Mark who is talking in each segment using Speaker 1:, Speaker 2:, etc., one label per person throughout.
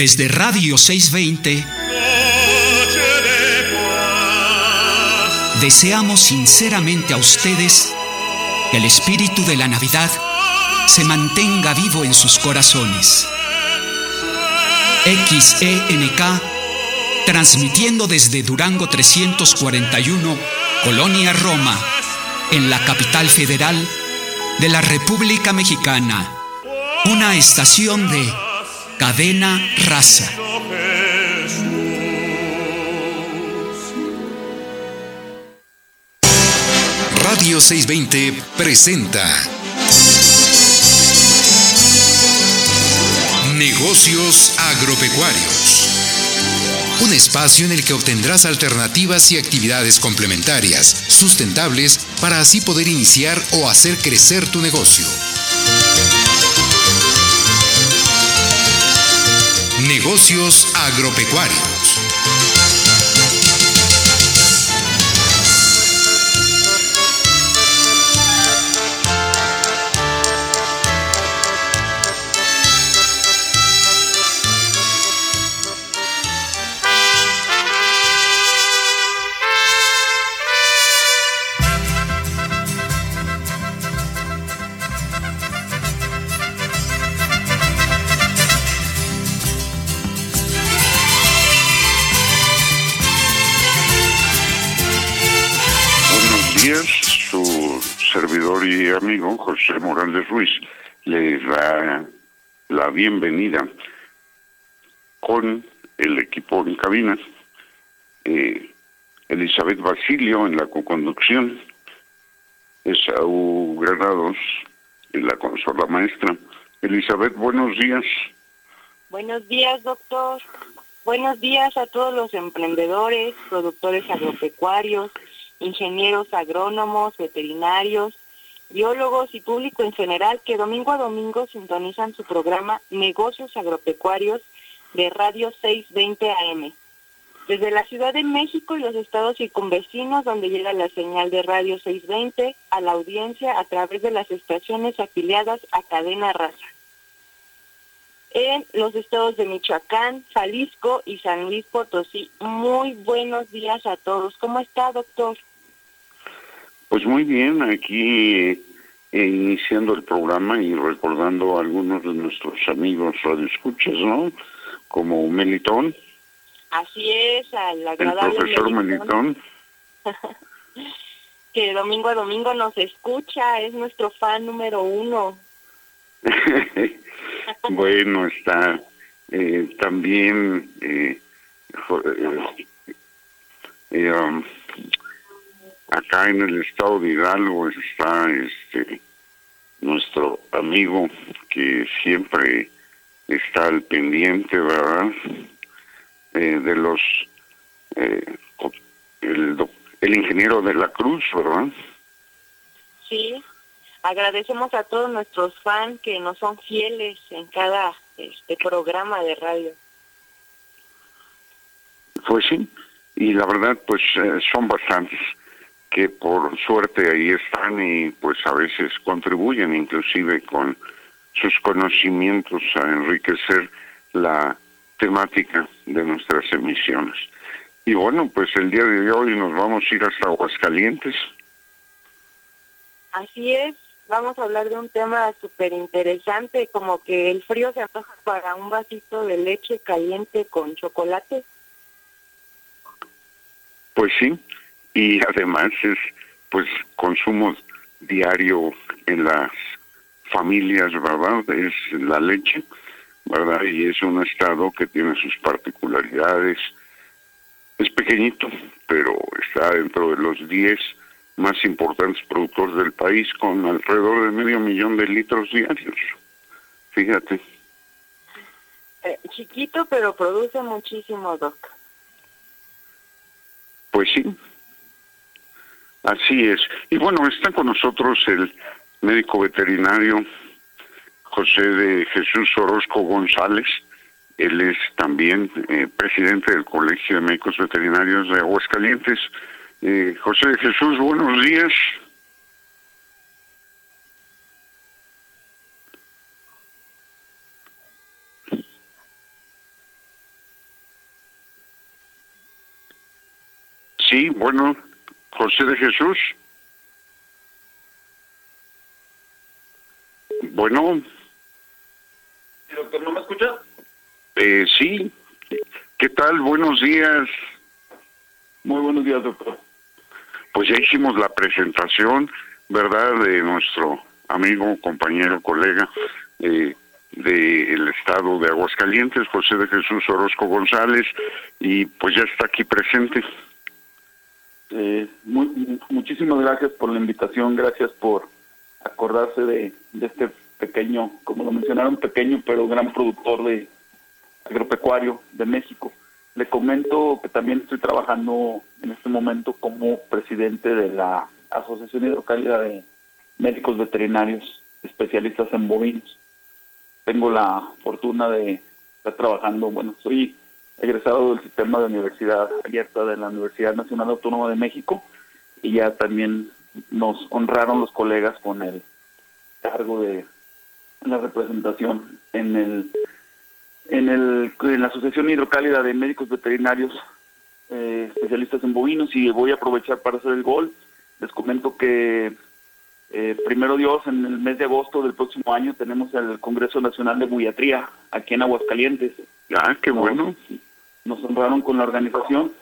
Speaker 1: Desde Radio 620, deseamos sinceramente a ustedes que el espíritu de la Navidad se mantenga vivo en sus corazones. XENK, transmitiendo desde Durango 341, Colonia Roma, en la capital federal de la República Mexicana, una estación de cadena raza.
Speaker 2: Radio 620 presenta Negocios Agropecuarios. Un espacio en el que obtendrás alternativas y actividades complementarias, sustentables, para así poder iniciar o hacer crecer tu negocio. Negocios agropecuarios.
Speaker 3: Amigo José Morales Ruiz le da la bienvenida con el equipo en cabina, eh, Elizabeth Basilio en la co-conducción, Esaú Granados en la consola maestra. Elizabeth, buenos días.
Speaker 4: Buenos días, doctor. Buenos días a todos los emprendedores, productores agropecuarios, ingenieros agrónomos, veterinarios, biólogos y público en general que domingo a domingo sintonizan su programa Negocios Agropecuarios de Radio 620 AM. Desde la Ciudad de México y los estados circunvecinos, donde llega la señal de Radio 620 a la audiencia a través de las estaciones afiliadas a Cadena Raza. En los estados de Michoacán, Jalisco y San Luis Potosí. Muy buenos días a todos. ¿Cómo está, doctor?
Speaker 3: Pues muy bien, aquí eh, iniciando el programa y recordando a algunos de nuestros amigos radioescuchas, ¿no? Como Melitón.
Speaker 4: Así es, al
Speaker 3: agradable El profesor Melitón.
Speaker 4: que domingo a domingo nos escucha, es nuestro fan número uno.
Speaker 3: bueno, está eh, también eh, eh, um, acá en el estado de Hidalgo está este nuestro amigo que siempre está al pendiente, ¿verdad? Eh, de los eh, el, el ingeniero de la Cruz, ¿verdad?
Speaker 4: Sí, agradecemos a todos nuestros fans que nos son fieles en cada este programa de radio.
Speaker 3: Pues sí, y la verdad pues eh, son bastantes que por suerte ahí están y pues a veces contribuyen inclusive con sus conocimientos a enriquecer la temática de nuestras emisiones. Y bueno, pues el día de hoy nos vamos a ir hasta Aguascalientes.
Speaker 4: Así es, vamos a hablar de un tema súper interesante, como que el frío se antoja para un vasito de leche caliente con chocolate.
Speaker 3: Pues sí, y además es pues consumo diario en las familias, ¿verdad? Es la leche, ¿verdad? Y es un estado que tiene sus particularidades. Es pequeñito, pero está dentro de los 10 más importantes productores del país con alrededor de medio millón de litros diarios. Fíjate.
Speaker 4: Eh, chiquito, pero produce muchísimo, Doc.
Speaker 3: Pues sí, Así es. Y bueno, está con nosotros el médico veterinario José de Jesús Orozco González. Él es también eh, presidente del Colegio de Médicos Veterinarios de Aguascalientes. Eh, José de Jesús, buenos días. Sí, bueno. José de Jesús. Bueno.
Speaker 5: doctor, ¿no me escucha?
Speaker 3: Eh, sí. ¿Qué tal? Buenos días.
Speaker 5: Muy buenos días, doctor.
Speaker 3: Pues ya hicimos la presentación, ¿verdad?, de nuestro amigo, compañero, colega eh, del estado de Aguascalientes, José de Jesús Orozco González, y pues ya está aquí presente.
Speaker 5: Eh, muchísimas gracias por la invitación, gracias por acordarse de, este pequeño, como lo mencionaron, pequeño pero gran productor de agropecuario de México. Le comento que también estoy trabajando en este momento como presidente de la Asociación Hidrocálida de Médicos Veterinarios especialistas en bovinos. Tengo la fortuna de estar trabajando, bueno, soy egresado del sistema de universidad abierta de la Universidad Nacional Autónoma de México y ya también nos honraron los colegas con el cargo de la representación en el en el en la Asociación Hidrocálida de Médicos Veterinarios eh, especialistas en bovinos y voy a aprovechar para hacer el gol. Les comento que eh, primero Dios, en el mes de agosto del próximo año tenemos el Congreso Nacional de Buiatría aquí en Aguascalientes.
Speaker 3: Ah, qué bueno
Speaker 5: nos honraron con la organización.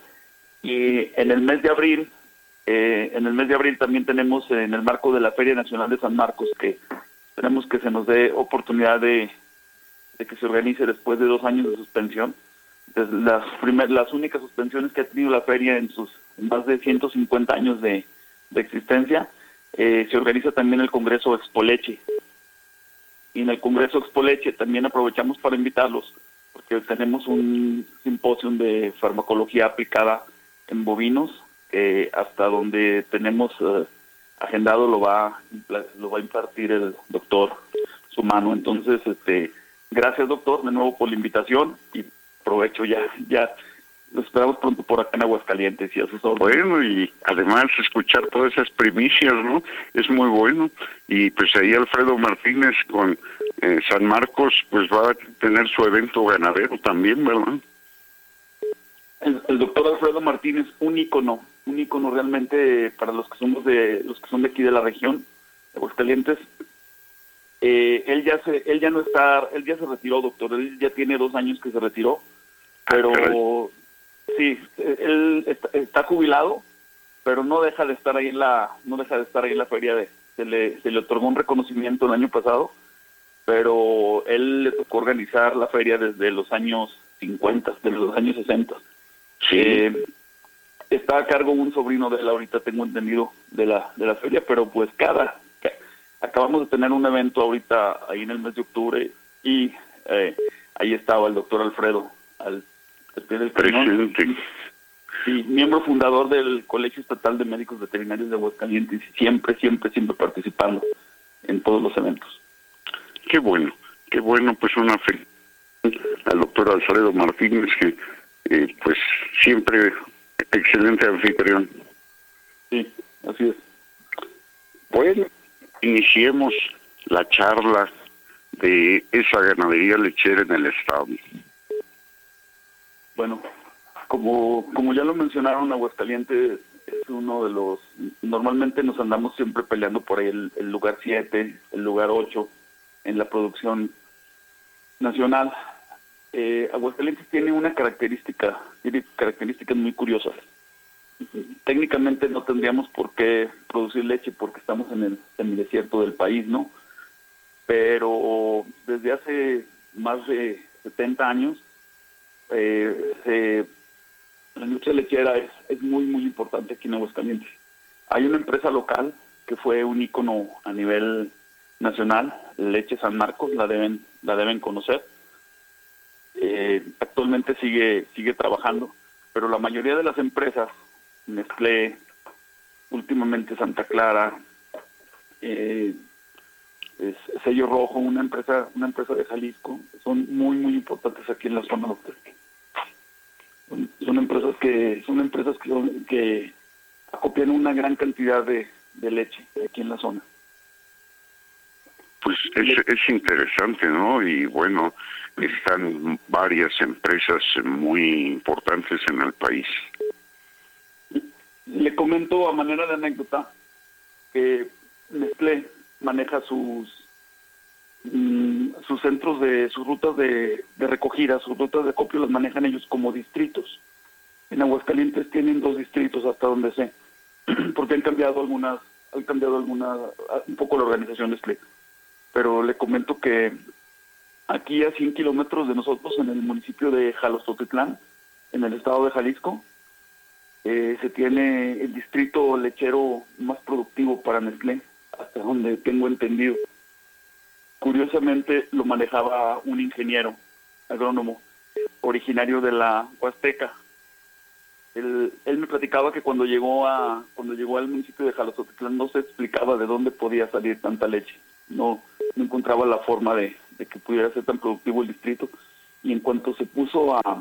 Speaker 5: Y en el mes de abril eh, en el mes de abril también tenemos en el marco de la Feria Nacional de San Marcos que tenemos que se nos dé oportunidad de, que se organice después de dos años de suspensión. Las primer, las únicas suspensiones que ha tenido la feria en sus más de 150 años de, existencia eh, se organiza también el Congreso Expoleche. Y en el Congreso Expoleche también aprovechamos para invitarlos porque tenemos un simposio de farmacología aplicada en bovinos, que hasta donde tenemos eh, agendado lo va, lo va a impartir el doctor Sumano. Entonces, este, gracias doctor de nuevo por la invitación y aprovecho ya, ya lo esperamos pronto por acá en Aguascalientes y a sus órdenes.
Speaker 3: Bueno, y además escuchar todas esas primicias, ¿no? Es muy bueno. Y pues ahí Alfredo Martínez con eh, San Marcos, pues va a tener su evento ganadero también, ¿verdad?
Speaker 5: El, doctor Alfredo Martínez, un ícono, un ícono realmente para los que somos de, los que son de aquí de la región, de Aguascalientes. Eh, él ya se, él ya no está, él ya se retiró, doctor, él ya tiene dos años que se retiró, ah, pero Sí, él está, jubilado, pero no deja de estar ahí en la, no deja de estar ahí en la feria de, se le, se le otorgó un reconocimiento el año pasado, pero él le tocó organizar la feria desde los años 50, desde los años 60. Eh, está a cargo un sobrino de él ahorita, tengo entendido, de la, de la feria, pero pues cada, acabamos de tener un evento ahorita ahí en el mes de octubre y eh, ahí estaba el doctor Alfredo, al
Speaker 3: Presidente.
Speaker 5: Sí, miembro fundador del Colegio Estatal de Médicos Veterinarios de Aguascalientes y siempre, siempre, siempre participando en todos los eventos.
Speaker 3: Qué bueno, qué bueno, pues una fe al doctor Alfredo Martínez, que eh, pues siempre excelente anfitrión.
Speaker 5: Sí, así es.
Speaker 3: Bueno, iniciemos la charla de esa ganadería lechera en el estado.
Speaker 5: Bueno, como, como ya lo mencionaron, Aguascalientes es uno de los, normalmente nos andamos siempre peleando por ahí el, lugar 7, el lugar 8 en la producción nacional. Eh, Aguascalientes tiene una característica, tiene características muy curiosas. Técnicamente no tendríamos por qué producir leche porque estamos en el semidesierto del país, ¿no? Pero desde hace más de 70 años eh, la industria lechera es, es muy, muy importante aquí en Aguascalientes. Hay una empresa local que fue un ícono a nivel nacional, Leche San Marcos, la deben, la deben conocer. Eh, actualmente sigue, sigue trabajando, pero la mayoría de las empresas, Nestlé, últimamente Santa Clara, eh, Sello Rojo, una empresa, una empresa de Jalisco, son muy, muy importantes aquí en la zona doctor son empresas que son empresas que, que acopian una gran cantidad de, leche aquí en la zona.
Speaker 3: Pues es, es interesante, ¿no? Y bueno, están varias empresas muy importantes en el país.
Speaker 5: le comento a manera de anécdota que Nestlé maneja sus mm, sus centros de sus rutas de, recogida, sus rutas de copio las manejan ellos como distritos. En Aguascalientes tienen dos distritos hasta donde sé, porque han cambiado algunas, han cambiado alguna un poco la organización Nestlé. Pero le comento que aquí a 100 kilómetros de nosotros, en el municipio de Jalostotitlán, en el estado de Jalisco, eh, se tiene el distrito lechero más productivo para Nestlé, hasta donde tengo entendido. Curiosamente lo manejaba un ingeniero agrónomo originario de la Huasteca. Él, él, me platicaba que cuando llegó a cuando llegó al municipio de Jalostotitlán no se explicaba de dónde podía salir tanta leche. No, no encontraba la forma de, que pudiera ser tan productivo el distrito. Y en cuanto se puso a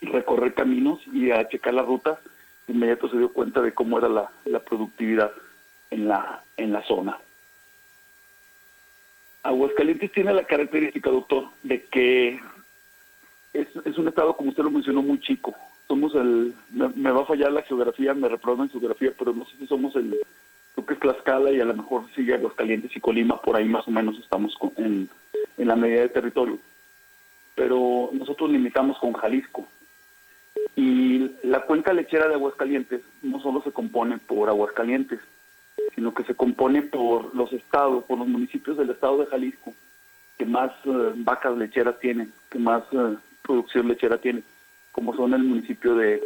Speaker 5: recorrer caminos y a checar la ruta, de inmediato se dio cuenta de cómo era la, la productividad en la, en la zona. Aguascalientes tiene la característica, doctor, de que es, un estado, como usted lo mencionó, muy chico. Somos el, me, va a fallar la geografía, me reprobo en geografía, pero no sé si somos el, creo que es Tlaxcala y a lo mejor sigue Aguascalientes y Colima, por ahí más o menos estamos en, en la medida de territorio. Pero nosotros limitamos con Jalisco. Y la cuenca lechera de Aguascalientes no solo se compone por Aguascalientes, sino que se compone por los estados, por los municipios del estado de Jalisco, que más eh, vacas lecheras tienen, que más eh, producción lechera tienen, como son el municipio de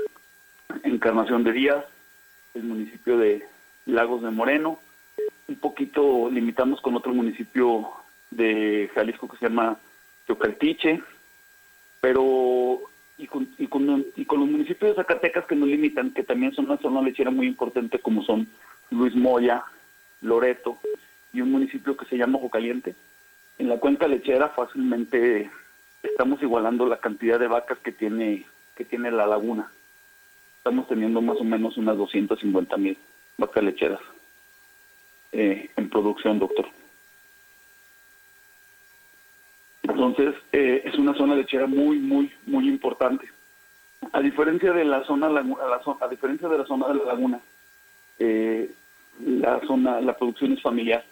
Speaker 5: Encarnación de Díaz, el municipio de Lagos de Moreno, un poquito limitamos con otro municipio de Jalisco que se llama Teocaltiche, pero y con, y con, y con los municipios de Zacatecas que nos limitan, que también son una zona lechera muy importante como son Luis Moya, Loreto y un municipio que se llama Ojo Caliente. En la cuenca lechera fácilmente estamos igualando la cantidad de vacas que tiene que tiene la laguna. Estamos teniendo más o menos unas 250 mil vacas lecheras eh, en producción, doctor. Entonces, eh, es una zona lechera muy, muy, muy importante. A diferencia de la zona, a, diferencia de la zona de la laguna, eh, la zona, la producción es familiar.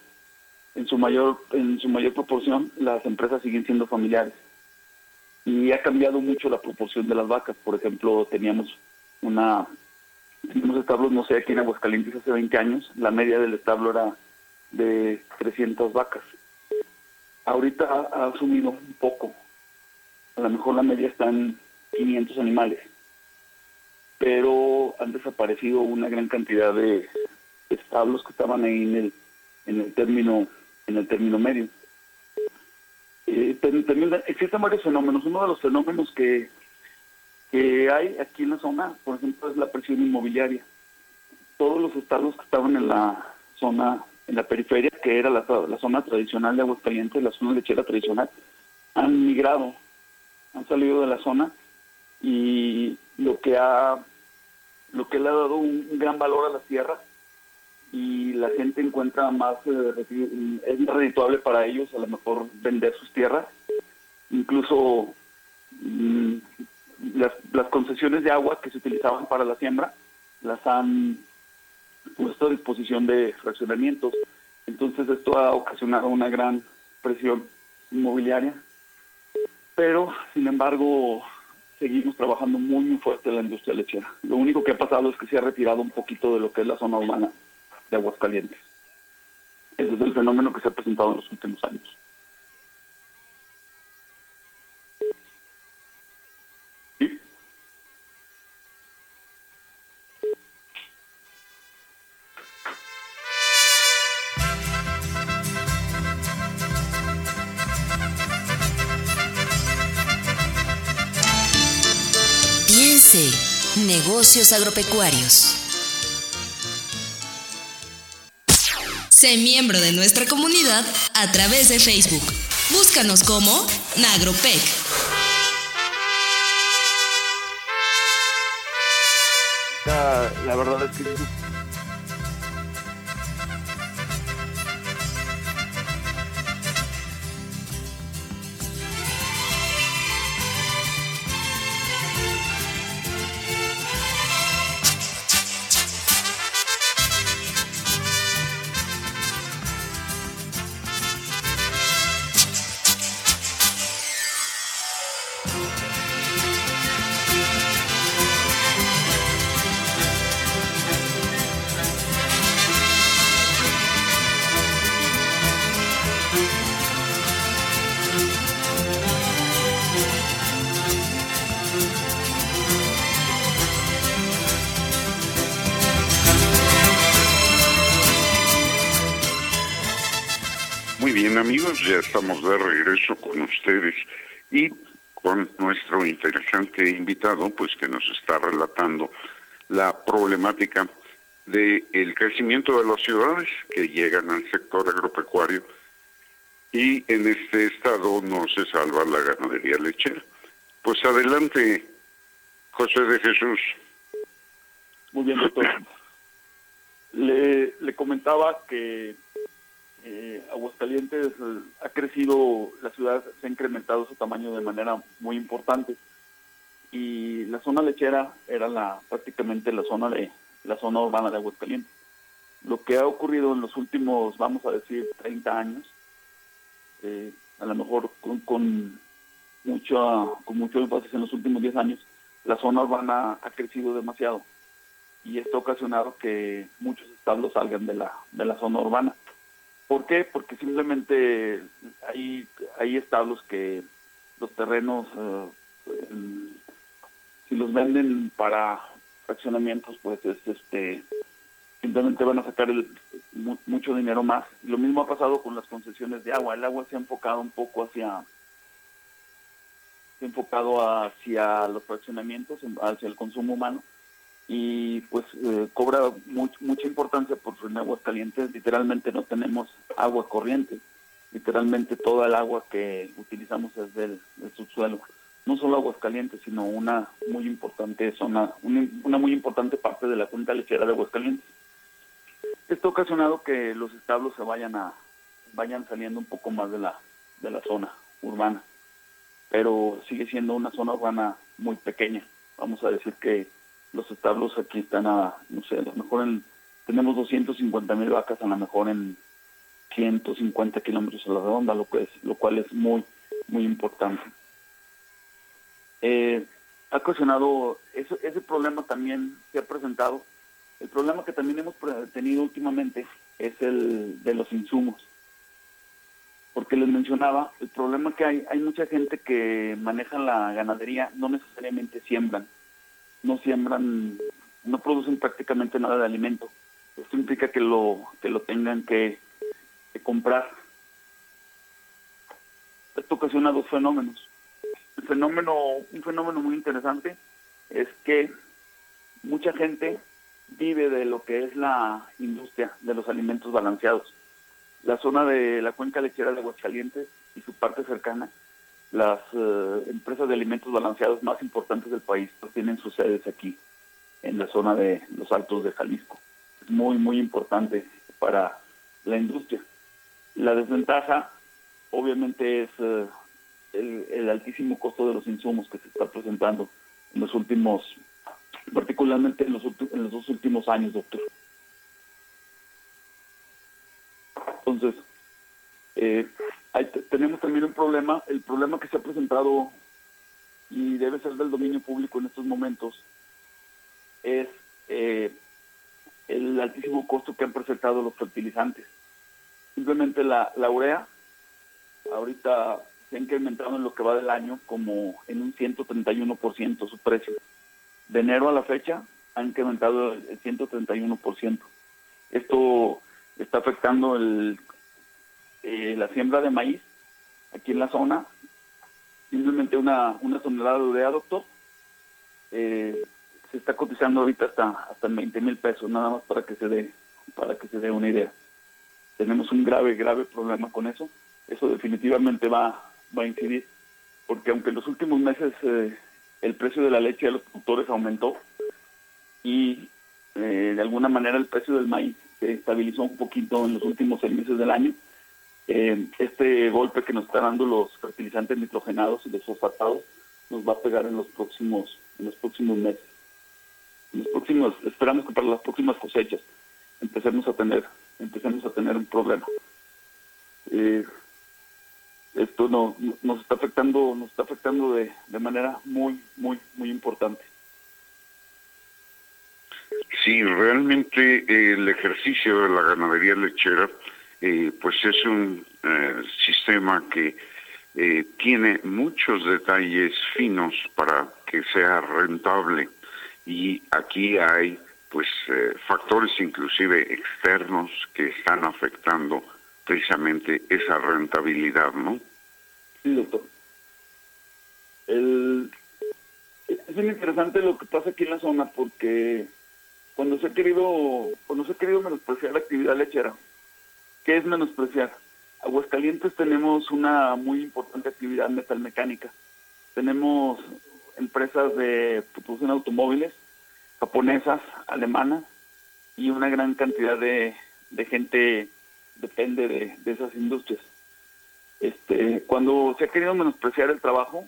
Speaker 5: En su mayor, en su mayor proporción, las empresas siguen siendo familiares. Y ha cambiado mucho la proporción de las vacas. Por ejemplo, teníamos una, teníamos establos, no sé, aquí en Aguascalientes hace 20 años, la media del establo era de 300 vacas. Ahorita ha, ha subido un poco. A lo mejor la media está en 500 animales pero han desaparecido una gran cantidad de establos que estaban ahí en el, en el término en el término medio. Eh, también existen varios fenómenos. Uno de los fenómenos que, que hay aquí en la zona, por ejemplo, es la presión inmobiliaria. Todos los establos que estaban en la zona, en la periferia, que era la, zona tradicional de Aguascalientes, la zona lechera tradicional, han migrado, han salido de la zona y lo que ha lo que le ha dado un, gran valor a la tierra y la gente encuentra más, eh, es redituable para ellos a lo mejor vender sus tierras, incluso mm, las, las concesiones de agua que se utilizaban para la siembra las han puesto a disposición de fraccionamientos. Entonces esto ha ocasionado una gran presión inmobiliaria, pero sin embargo seguimos trabajando muy, muy fuerte la industria lechera. Lo único que ha pasado es que se ha retirado un poquito de lo que es la zona urbana de Aguascalientes. Ese es el fenómeno que se ha presentado en los últimos años.
Speaker 6: Negocios agropecuarios. Sé miembro de nuestra comunidad a través de Facebook. Búscanos como Nagropec.
Speaker 5: la verdad es que
Speaker 3: de regreso con ustedes y con nuestro interesante invitado, pues que nos está relatando la problemática del el crecimiento de las ciudades que llegan al sector agropecuario y en este estado no se salva la ganadería lechera. Pues adelante, José de Jesús.
Speaker 5: Muy bien, doctor. Le, le comentaba que eh, Aguascalientes eh, ha crecido, la ciudad se ha incrementado su tamaño de manera muy importante. Y la zona lechera era la prácticamente la zona de la zona urbana de Aguascalientes. Lo que ha ocurrido en los últimos, vamos a decir, 30 años, eh, a lo mejor con, con mucho con mucho énfasis en los últimos 10 años, la zona urbana ha crecido demasiado. Y esto ha ocasionado que muchos establos salgan de la de la zona urbana ¿Por qué? Porque simplemente hay, hay establos que los terrenos, eh, si los venden para fraccionamientos, pues es, este simplemente van a sacar mucho dinero más. Lo mismo ha pasado con las concesiones de agua. El agua se ha enfocado un poco hacia se enfocado hacia los fraccionamientos, hacia el consumo humano y pues eh, cobra mucha importancia por en aguas calientes. Literalmente no tenemos agua corriente. Literalmente toda el agua que utilizamos es del, subsuelo. No solo aguas calientes sino una muy importante zona una, muy importante parte de la cuenca lechera de Aguascalientes esto ha ocasionado que los establos se vayan a vayan saliendo un poco más de la de la zona urbana. Pero sigue siendo una zona urbana muy pequeña. Vamos a decir que los establos aquí están a, no sé, a lo mejor en, tenemos 250 mil vacas, a lo mejor en 150 kilómetros a la redonda, lo, que es, lo cual es muy, muy importante. Eh, ha ocasionado, ese, problema también se ha presentado. El problema que también hemos tenido últimamente es el de los insumos. Porque les mencionaba, el problema que hay, hay mucha gente que maneja la ganadería, no necesariamente siembran no siembran, no producen prácticamente nada de alimento. Esto implica que lo, que lo tengan que, comprar. Esto ocasiona dos fenómenos. El fenómeno, un fenómeno muy interesante es que mucha gente vive de lo que es la industria de los alimentos balanceados. La zona de la cuenca lechera de Aguascalientes y su parte cercana las eh, empresas de alimentos balanceados más importantes del país pues, tienen sus sedes aquí, en la zona de los Altos de Jalisco. Es muy, muy importante para la industria. La desventaja, obviamente, es eh, el, altísimo costo de los insumos que se está presentando en los últimos, particularmente en los, en los dos últimos años, doctor. Entonces, eh, tenemos también un problema, el problema que se ha presentado y debe ser del dominio público en estos momentos es eh, el altísimo costo que han presentado los fertilizantes. Simplemente la, la urea ahorita se ha incrementado en lo que va del año como en un 131% su precio. De enero a la fecha ha incrementado el 131%. Esto está afectando el eh, la siembra de maíz aquí en la zona, simplemente una, una tonelada de urea, eh, se está cotizando ahorita hasta hasta 20 mil pesos, nada más para que se dé para que se dé una idea. Tenemos un grave, grave problema con eso. Eso definitivamente va, va a incidir, porque aunque en los últimos meses eh, el precio de la leche de los productores aumentó y de alguna manera el precio del maíz se estabilizó un poquito en los últimos seis meses del año, eh, este golpe que nos están dando los fertilizantes nitrogenados y los nos va a pegar en los próximos en los próximos meses. En los próximos, esperamos que para las próximas cosechas empecemos a tener empecemos a tener un problema. Eh, esto no, nos está afectando nos está afectando de, de manera muy muy muy importante.
Speaker 3: Sí, realmente el ejercicio de la ganadería lechera eh, pues es un eh, sistema que eh, tiene muchos detalles finos para que sea rentable y aquí hay pues factores inclusive externos que están afectando precisamente esa rentabilidad, ¿no?
Speaker 5: Sí, doctor. El, es muy interesante lo que pasa aquí en la zona porque cuando se ha querido, cuando se ha querido menospreciar la actividad lechera, ¿qué es menospreciar? Aguascalientes tenemos una muy importante actividad metalmecánica. Tenemos empresas de producción automóviles, japonesas, alemanas, y una gran cantidad de, de gente depende de, de, esas industrias. Este, cuando se ha querido menospreciar el trabajo,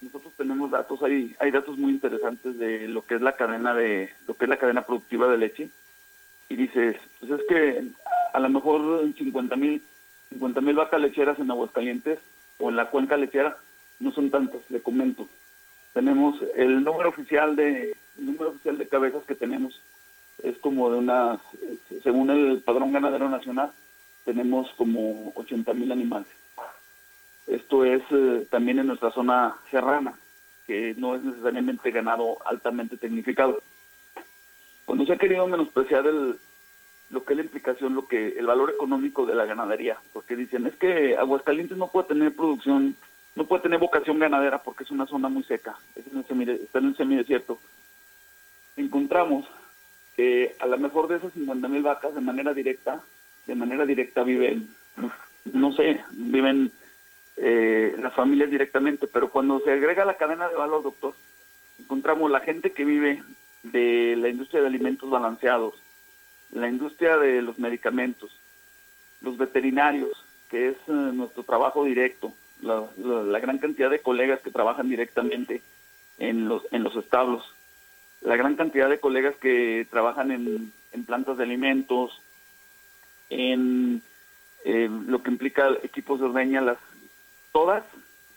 Speaker 5: nosotros tenemos datos, hay, hay datos muy interesantes de lo que es la cadena de, lo que es la cadena productiva de leche, y dices, pues es que a lo mejor 50 mil 50 mil vacas lecheras en Aguascalientes o en la cuenca lechera no son tantas, le comento. Tenemos el número oficial de el número oficial de cabezas que tenemos es como de unas, según el padrón ganadero nacional, tenemos como 80 mil animales. Esto es eh, también en nuestra zona serrana, que no es necesariamente ganado altamente tecnificado. Cuando se ha querido menospreciar el, lo que es la implicación, lo que el valor económico de la ganadería, porque dicen es que Aguascalientes no puede tener producción, no puede tener vocación ganadera porque es una zona muy seca, es en está en el semidesierto. Encontramos que a lo mejor de esas 50 mil vacas de manera directa, de manera directa viven, no sé, viven eh, las familias directamente, pero cuando se agrega la cadena de valor, doctor, encontramos la gente que vive de la industria de alimentos balanceados, la industria de los medicamentos, los veterinarios, que es eh, nuestro trabajo directo, la, gran cantidad de colegas que trabajan directamente en los, en los establos, la gran cantidad de colegas que trabajan en, plantas de alimentos, en eh, lo que implica equipos de ordeña, las, todas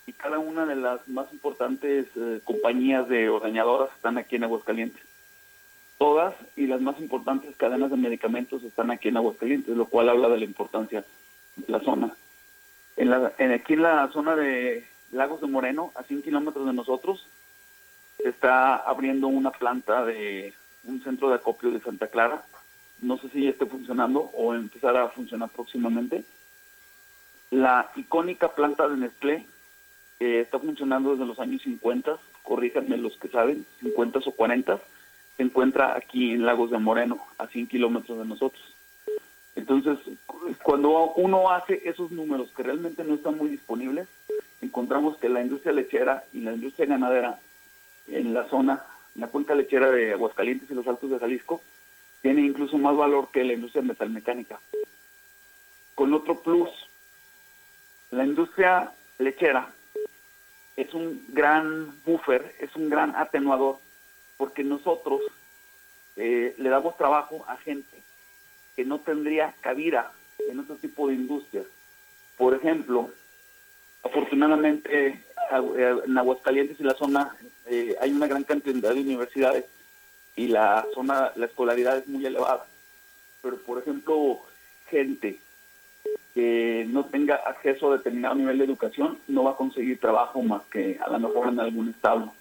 Speaker 5: y cada una de las más importantes eh, compañías de ordeñadoras están aquí en Aguascalientes todas y las más importantes cadenas de medicamentos están aquí en Aguascalientes, lo cual habla de la importancia de la zona. En la, aquí en la zona de Lagos de Moreno, a 100 kilómetros de nosotros, se está abriendo una planta de un centro de acopio de Santa Clara. No sé si ya esté funcionando o empezará a funcionar próximamente. La icónica planta de Nestlé, que está funcionando desde los años 50, corríjanme los que saben, 50 o 40, se encuentra aquí en Lagos de Moreno, a 100 kilómetros de nosotros. Entonces, cuando uno hace esos números que realmente no están muy disponibles, encontramos que la industria lechera y la industria ganadera en la zona, en la cuenca lechera de Aguascalientes y los Altos de Jalisco, tiene incluso más valor que la industria metalmecánica. Con otro plus, la industria lechera es un gran buffer, es un gran atenuador porque nosotros eh, le damos trabajo a gente que no tendría cabida en otro tipo de industrias. Por ejemplo, afortunadamente en Aguascalientes y la zona eh, hay una gran cantidad de universidades y la zona, la escolaridad es muy elevada. Pero, por ejemplo, gente que no tenga acceso a determinado nivel de educación no va a conseguir trabajo más que a lo mejor en algún estado.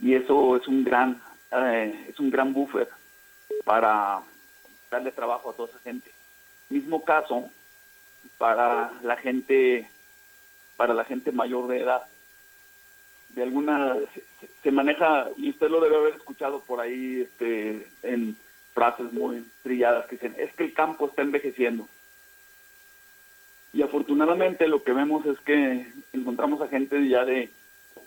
Speaker 5: Y eso es un gran eh, es un gran buffer para darle trabajo a toda esa gente. Mismo caso para la gente para la gente mayor de edad. De alguna se, maneja y usted lo debe haber escuchado por ahí este en frases muy trilladas que dicen, es que el campo está envejeciendo. Y afortunadamente lo que vemos es que encontramos a gente ya de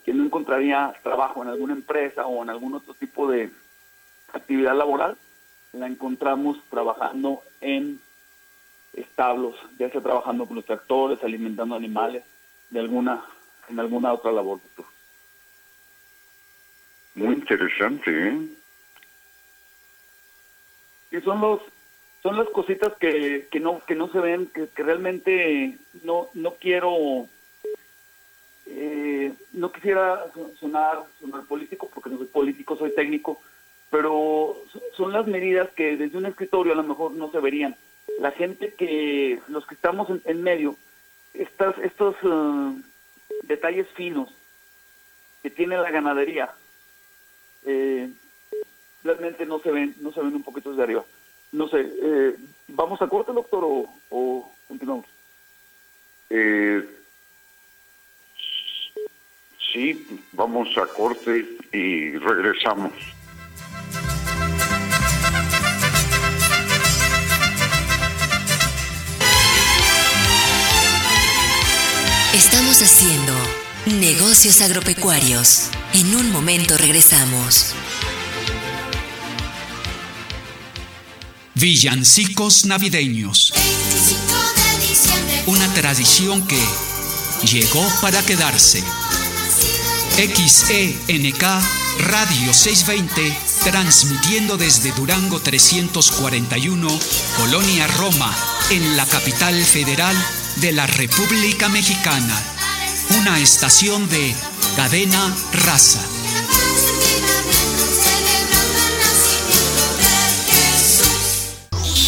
Speaker 5: que no encontraría trabajo en alguna empresa o en algún otro tipo de actividad laboral, la encontramos trabajando en establos, ya sea trabajando con los tractores, alimentando animales, de alguna, en alguna otra labor.
Speaker 3: Muy interesante, ¿eh?
Speaker 5: Y son los son las cositas que, que no que no se ven que, que realmente no no quiero eh, no quisiera sonar, sonar político, porque no soy político, soy técnico, pero son las medidas que desde un escritorio a lo mejor no se verían. La gente que, los que estamos en, medio, estas, estos eh, detalles finos que tiene la ganadería, eh, realmente no se ven, no se ven un poquito desde arriba. No sé, ¿vamos a corte, doctor, o, o continuamos?
Speaker 3: Eh, sí, vamos a corte y regresamos.
Speaker 6: Estamos haciendo negocios agropecuarios. En un momento regresamos.
Speaker 1: Villancicos navideños. Una tradición que llegó para quedarse. XENK Radio 620, transmitiendo desde Durango 341, Colonia Roma, en la capital federal de la República Mexicana. Una estación de cadena raza.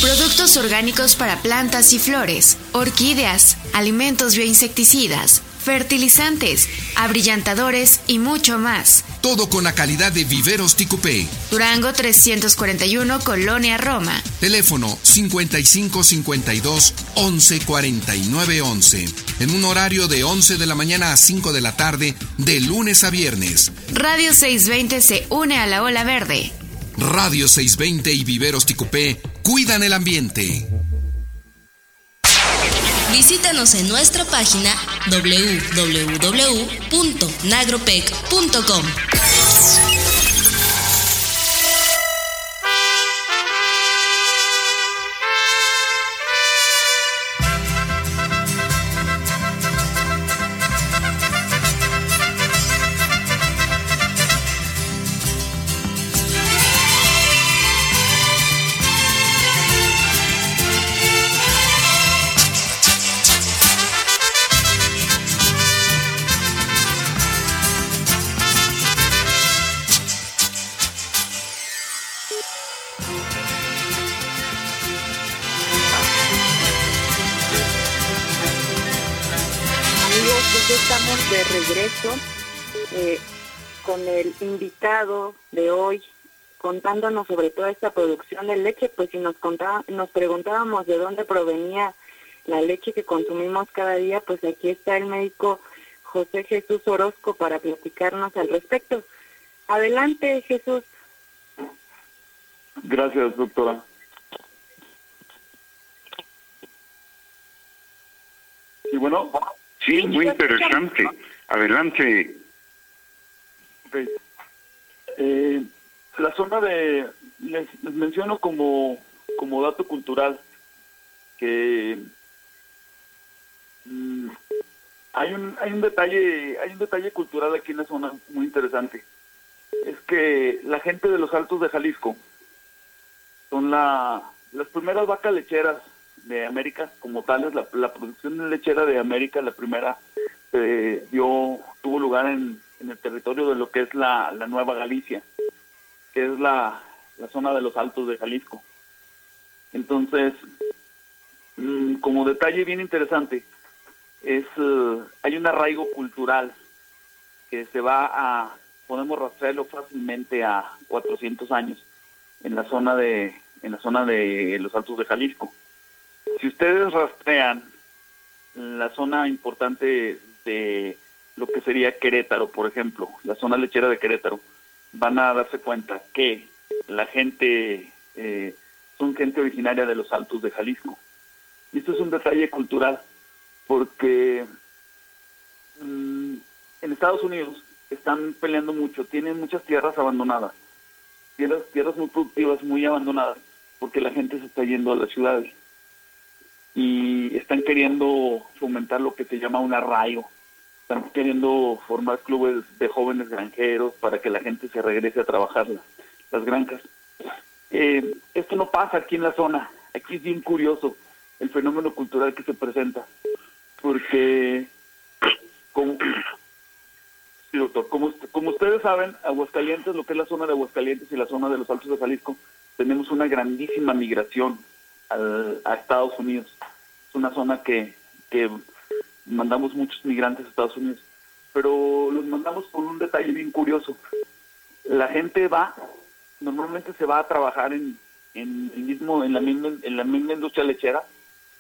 Speaker 7: Productos orgánicos para plantas y flores, orquídeas, alimentos bioinsecticidas, fertilizantes, abrillantadores y mucho más.
Speaker 2: Todo con la calidad de Viveros Ticupé.
Speaker 7: Durango 341, Colonia Roma.
Speaker 2: Teléfono 5552 11 49 11. En un horario de 11 de la mañana a 5 de la tarde, de lunes a viernes.
Speaker 7: Radio 620 se une a la ola verde.
Speaker 2: Radio 620 y Viveros Ticupé cuidan el ambiente.
Speaker 6: Visítanos en nuestra página www.nagropec.com.
Speaker 4: invitado de hoy contándonos sobre toda esta producción de leche, pues si nos contaba, nos preguntábamos de dónde provenía la leche que consumimos cada día, pues aquí está el médico José Jesús Orozco para platicarnos al respecto. Adelante, Jesús.
Speaker 5: Gracias, doctora. Y bueno,
Speaker 3: Sí, muy interesante. Adelante.
Speaker 5: ok. Eh, la zona de, les, les menciono como, como dato cultural que mm, hay un hay un detalle hay un detalle cultural aquí en la zona muy interesante. Es que la gente de los Altos de Jalisco son la las primeras vacas lecheras de América como tales. La, la producción lechera de América la primera eh, dio tuvo lugar en, en el territorio de lo que es la, la Nueva Galicia que es la, la zona de los Altos de Jalisco entonces mm, como detalle bien interesante es eh, hay un arraigo cultural que se va a podemos rastrearlo fácilmente a 400 años en la zona de en la zona de los Altos de Jalisco. Si ustedes rastrean la zona importante de lo que sería Querétaro, por ejemplo, la zona lechera de Querétaro, van a darse cuenta que la gente eh, son gente originaria de los Altos de Jalisco. Y esto es un detalle cultural porque mm, en Estados Unidos están peleando mucho, tienen muchas tierras abandonadas, tierras, tierras muy productivas, muy abandonadas, porque la gente se está yendo a las ciudades y están queriendo fomentar lo que se llama un arraigo, están queriendo formar clubes de jóvenes granjeros para que la gente se regrese a trabajar las, las granjas. Eh, esto no pasa aquí en la zona, aquí es bien curioso el fenómeno cultural que se presenta, porque como, doctor. Como, como ustedes saben, Aguascalientes, lo que es la zona de Aguascalientes y la zona de los Altos de Jalisco, tenemos una grandísima migración al- a Estados Unidos. Es una zona que, que mandamos muchos migrantes a Estados Unidos, pero los mandamos por un detalle bien curioso. La gente va, normalmente se va a trabajar en, en el mismo, en la misma, en la misma industria lechera,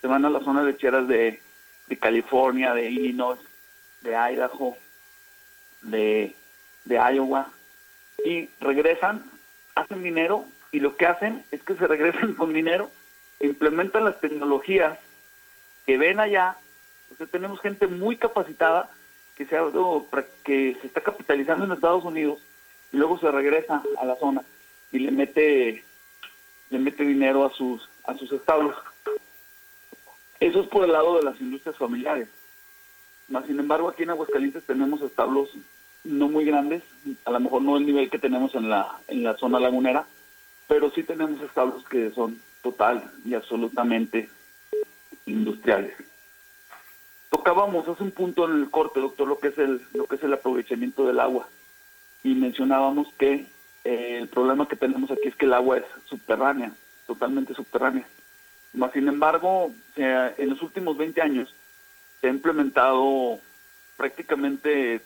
Speaker 5: se van a las zonas lecheras de, de California, de Illinois, de Idaho, de, de Iowa, y regresan, hacen dinero, y lo que hacen es que se regresan con dinero, implementan las tecnologías que ven allá. Tenemos gente muy capacitada que se, ha, que se está capitalizando en Estados Unidos y luego se regresa a la zona y le mete le mete dinero a sus a sus establos. Eso es por el lado de las industrias familiares. Más sin embargo, aquí en Aguascalientes tenemos establos no muy grandes, a lo mejor no el nivel que tenemos en la en la zona lagunera, pero sí tenemos establos que son total y absolutamente industriales. Tocábamos hace un punto en el corte, doctor, lo que es el lo que es el aprovechamiento del agua y mencionábamos que eh, el problema que tenemos aquí es que el agua es subterránea, totalmente subterránea. Más sin embargo, en los últimos 20 años se ha implementado prácticamente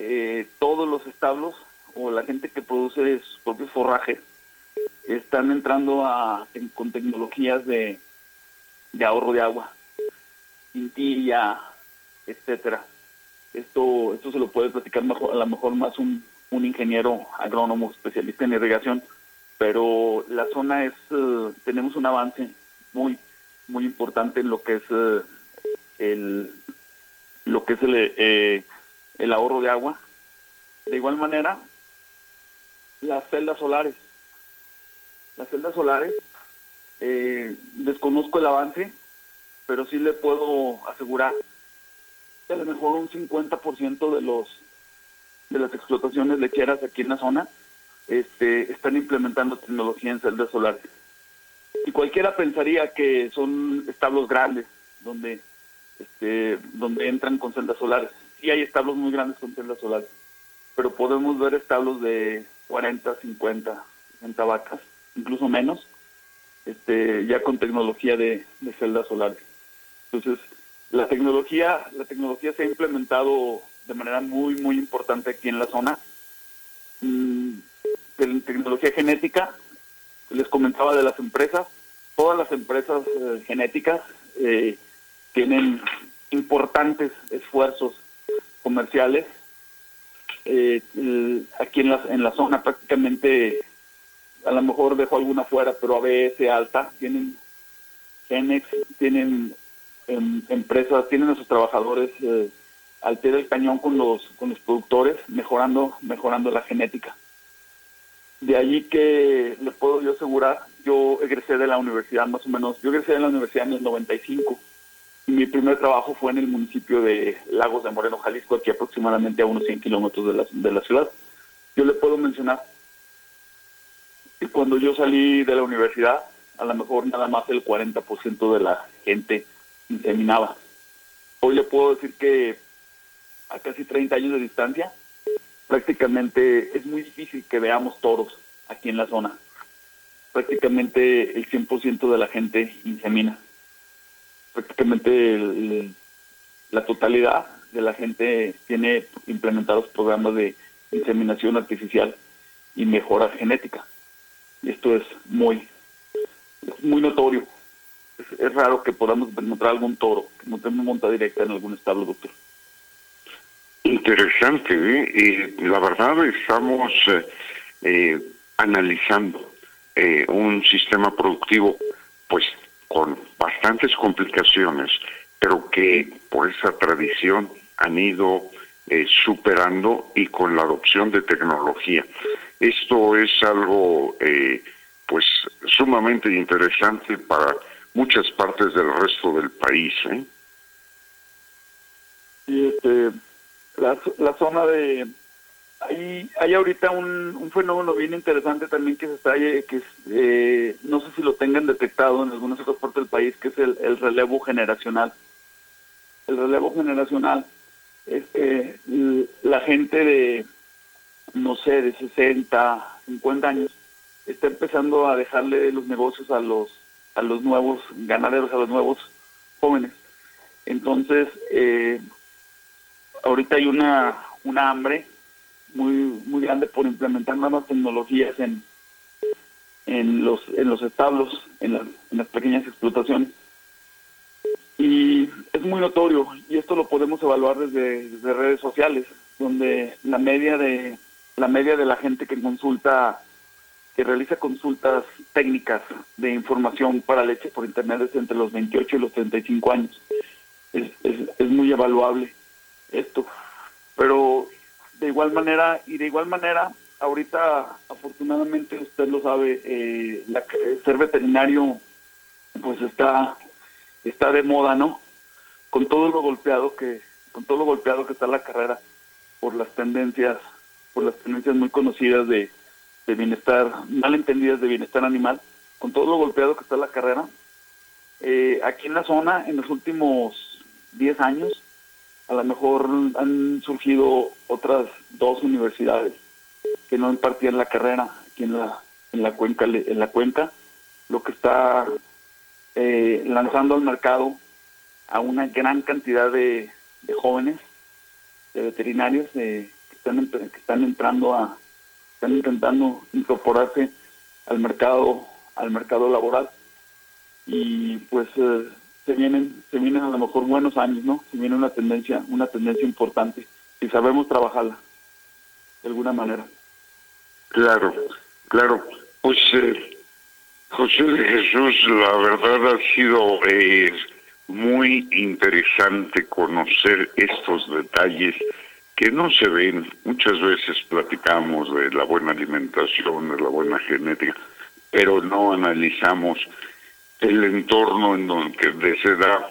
Speaker 5: eh, todos los establos o la gente que produce sus propios forrajes están entrando a, con tecnologías de, de ahorro de agua, quintilla, etcétera. Esto, esto se lo puede platicar mejor, a lo mejor más un, un ingeniero agrónomo especialista en irrigación, pero la zona es, eh, tenemos un avance muy, muy importante en lo que es eh, el, lo que es el, eh, el ahorro de agua. De igual manera, las celdas solares. Las celdas solares, desconozco el avance, pero sí le puedo asegurar a lo mejor un 50% de los de las explotaciones lecheras aquí en la zona este, están implementando tecnología en celdas solares. Y cualquiera pensaría que son establos grandes donde este, donde entran con celdas solares. Sí hay establos muy grandes con celdas solares, pero podemos ver establos de 40, 50, 60 vacas, incluso menos, este, ya con tecnología de celdas solares. Entonces, la tecnología, la tecnología se ha implementado de manera muy, muy importante aquí en la zona. Mm, de tecnología genética, les comentaba de las empresas, todas las empresas eh, genéticas eh, tienen importantes esfuerzos comerciales. Eh, aquí en la, en la zona prácticamente, a lo mejor dejo alguna fuera, pero ABS alta, tienen Genex, tienen Em, empresas tienen a sus trabajadores eh, al pie del cañón con los con los productores mejorando mejorando la genética. De allí que les puedo yo asegurar yo egresé de la universidad más o menos yo egresé de la universidad en el 95 y mi primer trabajo fue en el municipio de Lagos de Moreno Jalisco aquí aproximadamente a unos 100 kilómetros de la, de la ciudad. Yo le puedo mencionar que cuando yo salí de la universidad a lo mejor nada más el 40% de la gente inseminaba. Hoy le puedo decir que a casi 30 años de distancia, prácticamente es muy difícil que veamos toros aquí en la zona. Prácticamente el 100% de la gente insemina. Prácticamente la totalidad de la gente tiene implementados programas de inseminación artificial y mejora genética. Y esto es muy, muy notorio es, raro que podamos encontrar algún toro que tenga monta directa en algún establo, doctor.
Speaker 3: Interesante, ¿eh? y la verdad estamos eh, eh, analizando un sistema productivo pues con bastantes complicaciones, pero que por esa tradición han ido superando y con la adopción de tecnología. Esto es algo pues sumamente interesante para muchas partes del resto del país. ¿eh?
Speaker 5: Y este, la, la zona de... Hay, hay ahorita un, fenómeno bien interesante también que se está, eh, que eh, no sé si lo tengan detectado en algunas otras partes del país, que es el, el relevo generacional. El relevo generacional es que la gente de, no sé, de 60, 50 años, está empezando a dejarle los negocios a los a los nuevos ganaderos, a los nuevos jóvenes. Entonces, eh, ahorita hay una, una hambre muy muy grande por implementar nuevas tecnologías en en los en los establos, en, las pequeñas explotaciones. Y es muy notorio y esto lo podemos evaluar desde, desde, redes sociales, donde la media de la media de la gente que consulta, que realiza consultas técnicas de información para leche por internet es entre los 28 y los 35 años. Es, es, es muy evaluable esto, pero de igual manera y de igual manera ahorita afortunadamente usted lo sabe, eh, ser veterinario pues está está de moda, ¿no? Con todo lo golpeado que con todo lo golpeado que está la carrera por las tendencias por las tendencias muy conocidas de, de bienestar mal entendidas de bienestar animal, con todo lo golpeado que está la carrera. Eh, aquí en la zona, en los últimos 10 años, a lo mejor han surgido otras dos universidades que no impartían la carrera aquí en la en la cuenca en la cuenca lo que está eh, lanzando al mercado a una gran cantidad de, jóvenes, de veterinarios que, están, que están entrando a, están intentando incorporarse al mercado, al mercado laboral y pues eh, se vienen, se vienen a lo mejor buenos años, ¿no? Se viene una tendencia, una tendencia importante y sabemos trabajarla de alguna manera.
Speaker 3: Claro, claro. Pues eh, José de Jesús, la verdad ha sido eh, muy interesante conocer estos detalles que no se ven. Muchas veces platicamos de la buena alimentación, de la buena genética, pero no analizamos el entorno en donde se da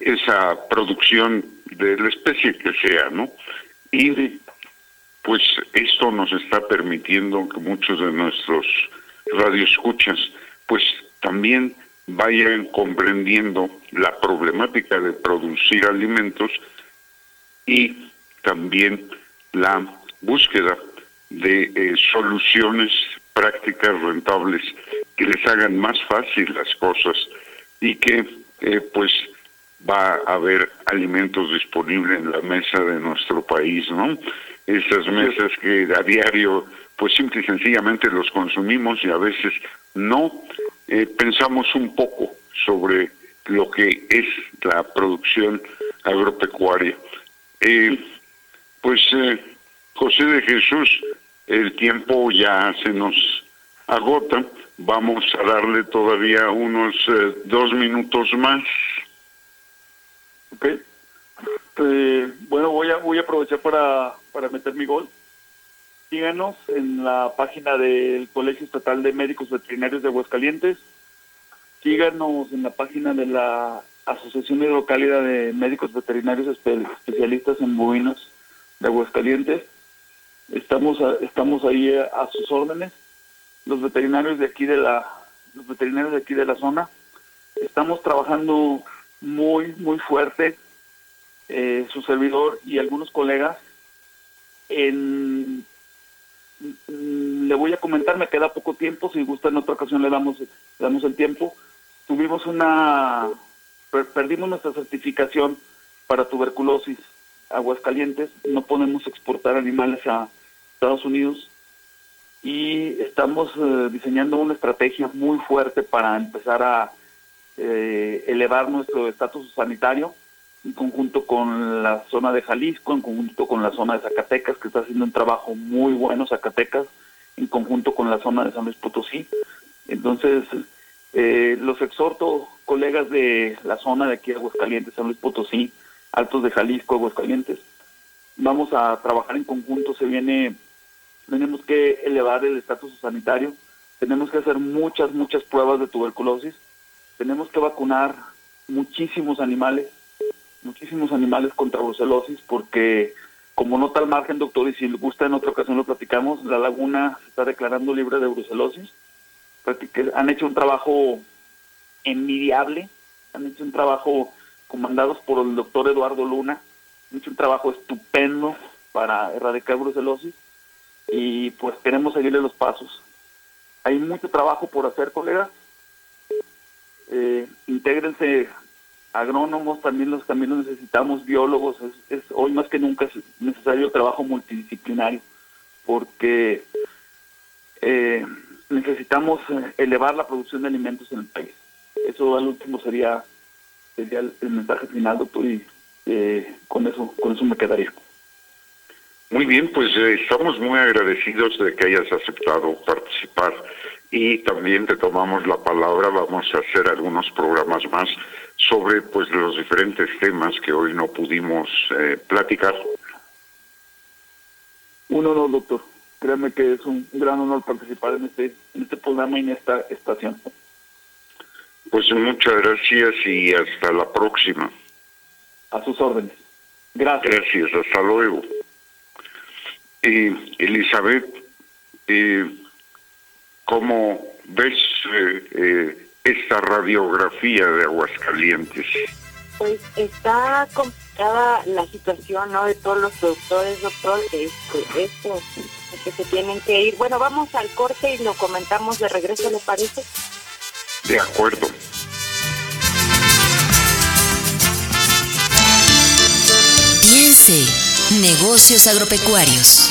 Speaker 3: esa producción de la especie que sea, ¿no? Y pues esto nos está permitiendo que muchos de nuestros radioescuchas pues también vayan comprendiendo la problemática de producir alimentos y también la búsqueda de eh, soluciones prácticas rentables que les hagan más fácil las cosas y que eh, pues va a haber alimentos disponibles en la mesa de nuestro país, ¿no? Esas mesas que a diario pues simple y sencillamente los consumimos y a veces no eh, pensamos un poco sobre lo que es la producción agropecuaria. Eh, pues eh, José de Jesús, el tiempo ya se nos agota, vamos a darle todavía unos dos minutos más.
Speaker 5: Ok. bueno, voy a, voy a aprovechar para, para meter mi gol. Síganos en la página del Colegio Estatal de Médicos Veterinarios de Aguascalientes. Síganos en la página de la Asociación Hidrocálida de Médicos Veterinarios Especialistas en Bovinos de Aguascalientes. Estamos estamos ahí a, sus órdenes. Los veterinarios de aquí de la los veterinarios de aquí de la zona estamos trabajando muy muy fuerte eh, su servidor y algunos colegas en le voy a comentar, me queda poco tiempo, si gusta en otra ocasión le damos, le damos el tiempo. Tuvimos una, perdimos nuestra certificación para tuberculosis, Aguascalientes, no podemos exportar animales a Estados Unidos y estamos eh, diseñando una estrategia muy fuerte para empezar a eh, elevar nuestro estatus sanitario en conjunto con la zona de Jalisco, en conjunto con la zona de Zacatecas, que está haciendo un trabajo muy bueno Zacatecas, en conjunto con la zona de San Luis Potosí. Entonces, eh, los exhorto, colegas de la zona de aquí, Aguascalientes, San Luis Potosí, Altos de Jalisco, Aguascalientes, vamos a trabajar en conjunto, se viene, tenemos que elevar el estatus sanitario, tenemos que hacer muchas, muchas pruebas de tuberculosis, tenemos que vacunar muchísimos animales, muchísimos animales contra brucelosis porque como nota al margen, doctor, y si le gusta en otra ocasión lo platicamos, la laguna se está declarando libre de brucelosis. Han hecho un trabajo envidiable, han hecho un trabajo comandados por el doctor Eduardo Luna, han hecho un trabajo estupendo para erradicar brucelosis y pues queremos seguirle los pasos. Hay mucho trabajo por hacer, colegas. Eh, intégrense agrónomos también los también necesitamos biólogos es, hoy más que nunca es necesario trabajo multidisciplinario porque eh, necesitamos eh, elevar la producción de alimentos en el país eso al último sería sería el, mensaje final, doctor, y eh, con eso con eso me quedaría.
Speaker 3: Muy bien, pues eh, estamos muy agradecidos de que hayas aceptado participar y también te tomamos la palabra, vamos a hacer algunos programas más sobre pues los diferentes temas que hoy no pudimos eh, platicar.
Speaker 5: Un honor, doctor. Créeme que es un gran honor participar en este, en este programa y en esta estación.
Speaker 3: Pues muchas gracias y hasta la próxima.
Speaker 5: A sus órdenes. Gracias.
Speaker 3: Gracias, hasta luego. Eh, Elizabeth, eh, ¿cómo ves eh, eh, esta radiografía de Aguascalientes?
Speaker 4: Pues está complicada la situación, ¿no? De todos los productores, doctor, este, esto, que se tienen que ir. Bueno, vamos al corte y lo comentamos de regreso, ¿le parece?
Speaker 3: De acuerdo.
Speaker 6: Piense, negocios agropecuarios.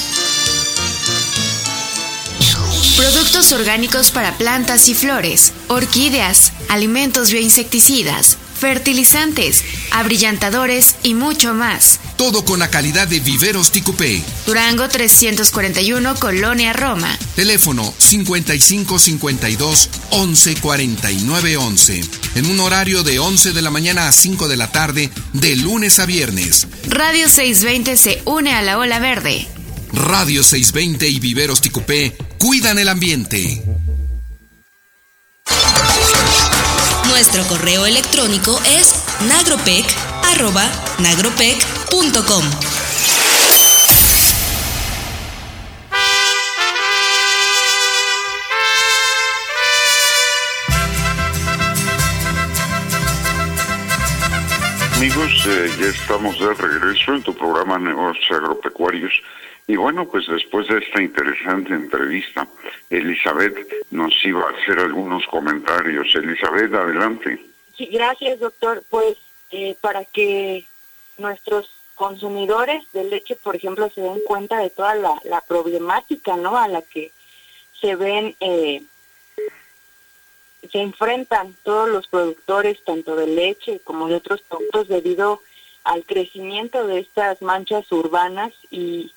Speaker 7: Productos orgánicos para plantas y flores, orquídeas, alimentos bioinsecticidas, fertilizantes, abrillantadores y mucho más.
Speaker 2: Todo con la calidad de Viveros Ticupé.
Speaker 7: Durango 341, Colonia Roma.
Speaker 2: Teléfono 5552 11 49 11. En un horario de 11 de la mañana a 5 de la tarde, de lunes a viernes.
Speaker 7: Radio 620 se une a la ola verde.
Speaker 2: Radio 620 y Viveros Ticupé cuidan el ambiente.
Speaker 6: Nuestro correo electrónico es nagropec.nagropec.com.
Speaker 3: Amigos, eh, ya estamos de regreso en tu programa Negocios Agropecuarios y bueno, pues después de esta interesante entrevista, Elizabeth nos iba a hacer algunos comentarios. Elizabeth, adelante.
Speaker 4: Sí, gracias, doctor. Pues eh, para que nuestros consumidores de leche, por ejemplo, se den cuenta de toda la, problemática, ¿no? A la que se ven, eh, se enfrentan todos los productores, tanto de leche como de otros productos, debido al crecimiento de estas manchas urbanas y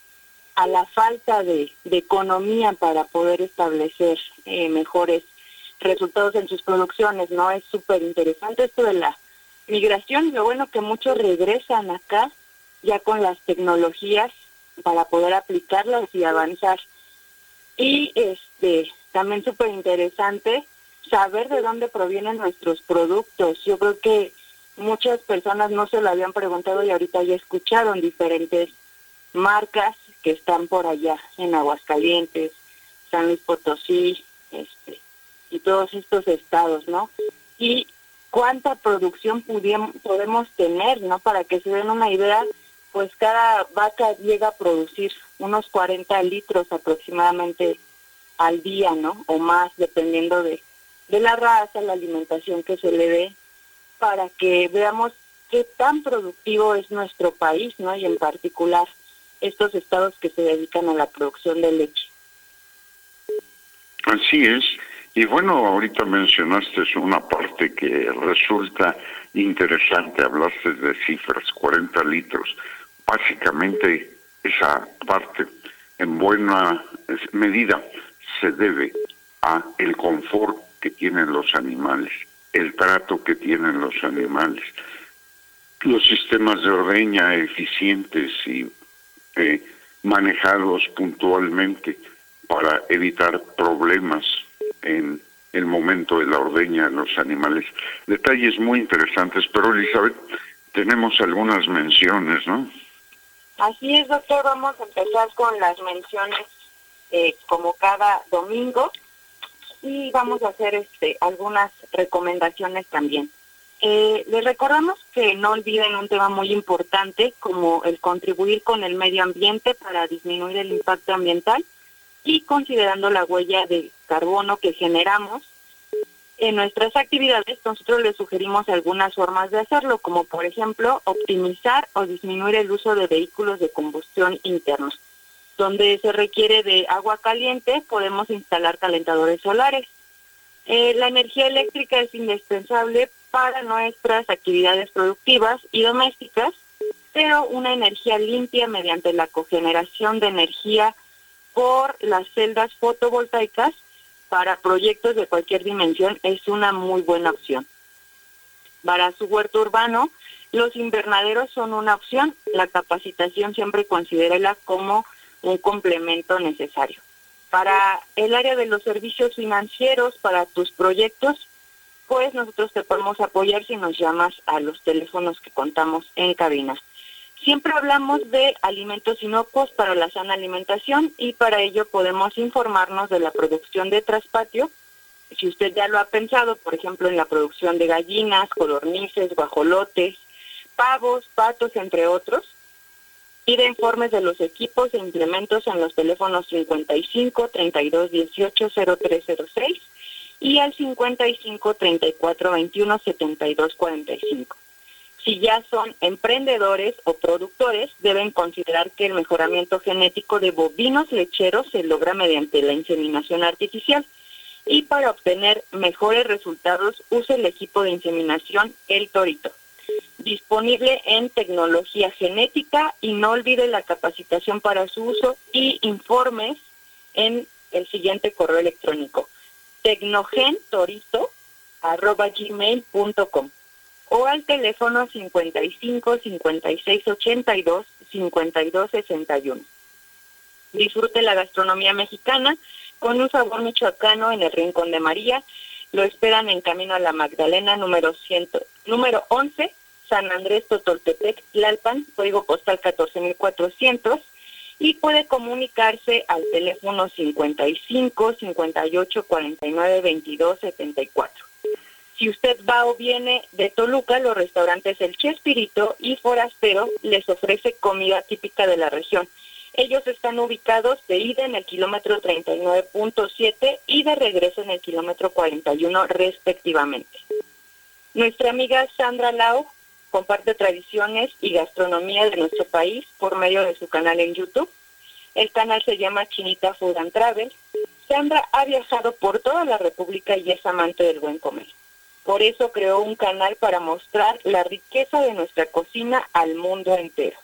Speaker 4: a la falta de, economía para poder establecer eh, mejores resultados en sus producciones, ¿no? Es súper interesante esto de la migración lo bueno que muchos regresan acá ya con las tecnologías para poder aplicarlas y avanzar. Y este también súper interesante saber de dónde provienen nuestros productos. Yo creo que muchas personas no se lo habían preguntado y ahorita ya escucharon diferentes marcas que están por allá en Aguascalientes, San Luis Potosí, este, y todos estos estados, ¿no? Y cuánta producción podemos tener, ¿no? Para que se den una idea, pues cada vaca llega a producir unos 40 litros aproximadamente al día, ¿no? O más, dependiendo de, de la raza, la alimentación que se le dé, para que veamos qué tan productivo es nuestro país, ¿no? Y en particular estos estados que se dedican a la producción de leche.
Speaker 3: Así es. Y bueno, ahorita mencionaste una parte que resulta interesante, hablaste de cifras, 40 litros. Básicamente esa parte en buena medida se debe a el confort que tienen los animales, el trato que tienen los animales, los sistemas de ordeña eficientes y eh, manejados puntualmente para evitar problemas en el momento de la ordeña de los animales. Detalles muy interesantes, pero Elizabeth, tenemos algunas menciones, ¿no?
Speaker 4: Así es, doctor, vamos a empezar con las menciones eh, como cada domingo y vamos a hacer este algunas recomendaciones también. Eh, les recordamos que no olviden un tema muy importante como el contribuir con el medio ambiente para disminuir el impacto ambiental y considerando la huella de carbono que generamos en nuestras actividades, nosotros les sugerimos algunas formas de hacerlo, como por ejemplo optimizar o disminuir el uso de vehículos de combustión internos. Donde se requiere de agua caliente, podemos instalar calentadores solares. Eh, la energía eléctrica es indispensable para nuestras actividades productivas y domésticas, pero una energía limpia mediante la cogeneración de energía por las celdas fotovoltaicas para proyectos de cualquier dimensión es una muy buena opción. Para su huerto urbano, los invernaderos son una opción. La capacitación siempre considérela como un complemento necesario. Para el área de los servicios financieros, para tus proyectos, pues nosotros te podemos apoyar si nos llamas a los teléfonos que contamos en cabina. Siempre hablamos de alimentos inocuos para la sana alimentación y para ello podemos informarnos de la producción de traspatio. Si usted ya lo ha pensado, por ejemplo, en la producción de gallinas, codornices, guajolotes, pavos, patos, entre otros, Pide informes de los equipos e implementos en los teléfonos 55 32 18 0306 y al 55 34 21 72 45. Si ya son emprendedores o productores, deben considerar que el mejoramiento genético de bovinos lecheros se logra mediante la inseminación artificial. Y para obtener mejores resultados, use el equipo de inseminación El Torito, disponible en tecnología genética y no olvide la capacitación para su uso y informes en el siguiente correo electrónico tecnogentorito.gmail.com o al teléfono 55 56 82 52 61. Disfrute la gastronomía mexicana con un sabor michoacano en el Rincón de María. Lo esperan en camino a la Magdalena número, 100, número 11, San Andrés Totoltepec, Tlalpan, código postal 14400 y puede comunicarse al teléfono 55 58 49 22 74. Si usted va o viene de Toluca, los restaurantes El Chespirito y Forastero les ofrece comida típica de la región. Ellos están ubicados de ida en el kilómetro 39.7 y de regreso en el kilómetro 41 respectivamente. Nuestra amiga Sandra Lau comparte tradiciones y gastronomía de nuestro país por medio de su canal en YouTube. El canal se llama Chinita Food and Travel. Sandra ha viajado por toda la República y es amante del buen comer. Por eso creó un canal para mostrar la riqueza de nuestra cocina al mundo entero.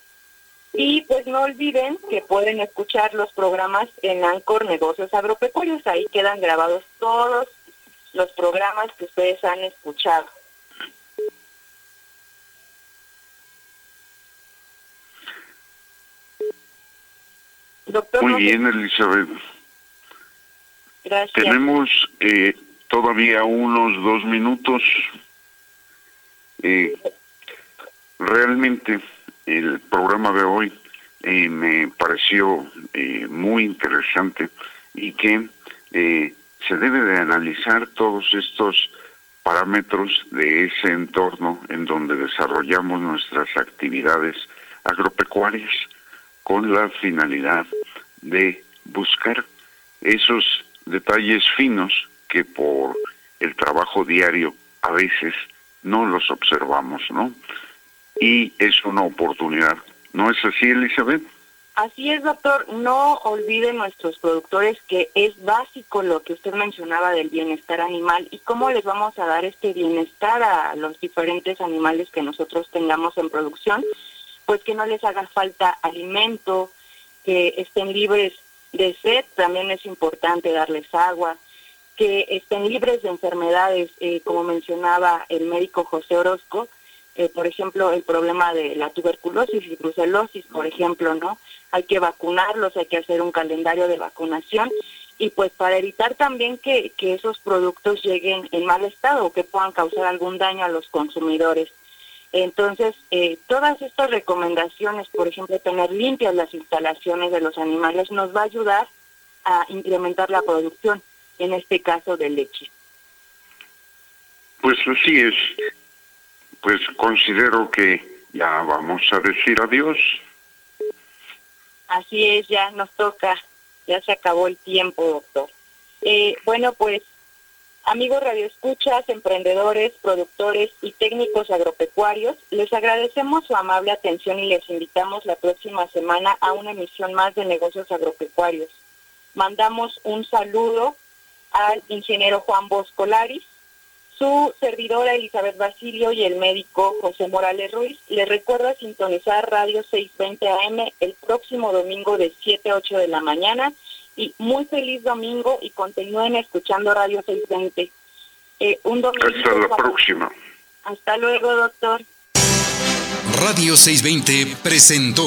Speaker 4: Y pues no olviden que pueden escuchar los programas en Ancor Negocios Agropecuarios. Ahí quedan grabados todos los programas que ustedes han escuchado.
Speaker 3: Doctor, Muy bien, Elizabeth.
Speaker 4: Gracias.
Speaker 3: Tenemos eh, todavía unos dos minutos. Eh, realmente el programa de hoy eh, me pareció eh, muy interesante y que se debe de analizar todos estos parámetros de ese entorno en donde desarrollamos nuestras actividades agropecuarias con la finalidad de buscar esos detalles finos que por el trabajo diario a veces no los observamos, ¿no? Y es una oportunidad. ¿No es así, Elizabeth?
Speaker 4: Así es, doctor. No olviden nuestros productores que es básico lo que usted mencionaba del bienestar animal y cómo les vamos a dar este bienestar a los diferentes animales que nosotros tengamos en producción, pues que no les haga falta alimento, que estén libres de sed, también es importante darles agua, que estén libres de enfermedades, eh, como mencionaba el médico José Orozco, eh, por ejemplo, el problema de la tuberculosis y brucelosis, por ejemplo, ¿no? Hay que vacunarlos, hay que hacer un calendario de vacunación y pues para evitar también que, que esos productos lleguen en mal estado o que puedan causar algún daño a los consumidores. Entonces, eh, todas estas recomendaciones, por ejemplo, tener limpias las instalaciones de los animales, nos va a ayudar a incrementar la producción en este caso de leche.
Speaker 3: Pues así es. Pues considero que ya vamos a decir adiós.
Speaker 4: Así es, ya nos toca, ya se acabó el tiempo, doctor. Eh, bueno, pues amigos radioescuchas, emprendedores, productores y técnicos agropecuarios, les agradecemos su amable atención y les invitamos la próxima semana a una emisión más de negocios agropecuarios. Mandamos un saludo al ingeniero Juan Bosco Laris, Su servidora Elizabeth Basilio y el médico José Morales Ruiz les recuerda sintonizar Radio 620 AM el próximo domingo de 7 a 8 de la mañana y muy feliz domingo y continúen escuchando Radio 620. Eh, un domingo
Speaker 3: Hasta la próxima.
Speaker 4: Hasta luego, doctor.
Speaker 2: Radio 620 presentó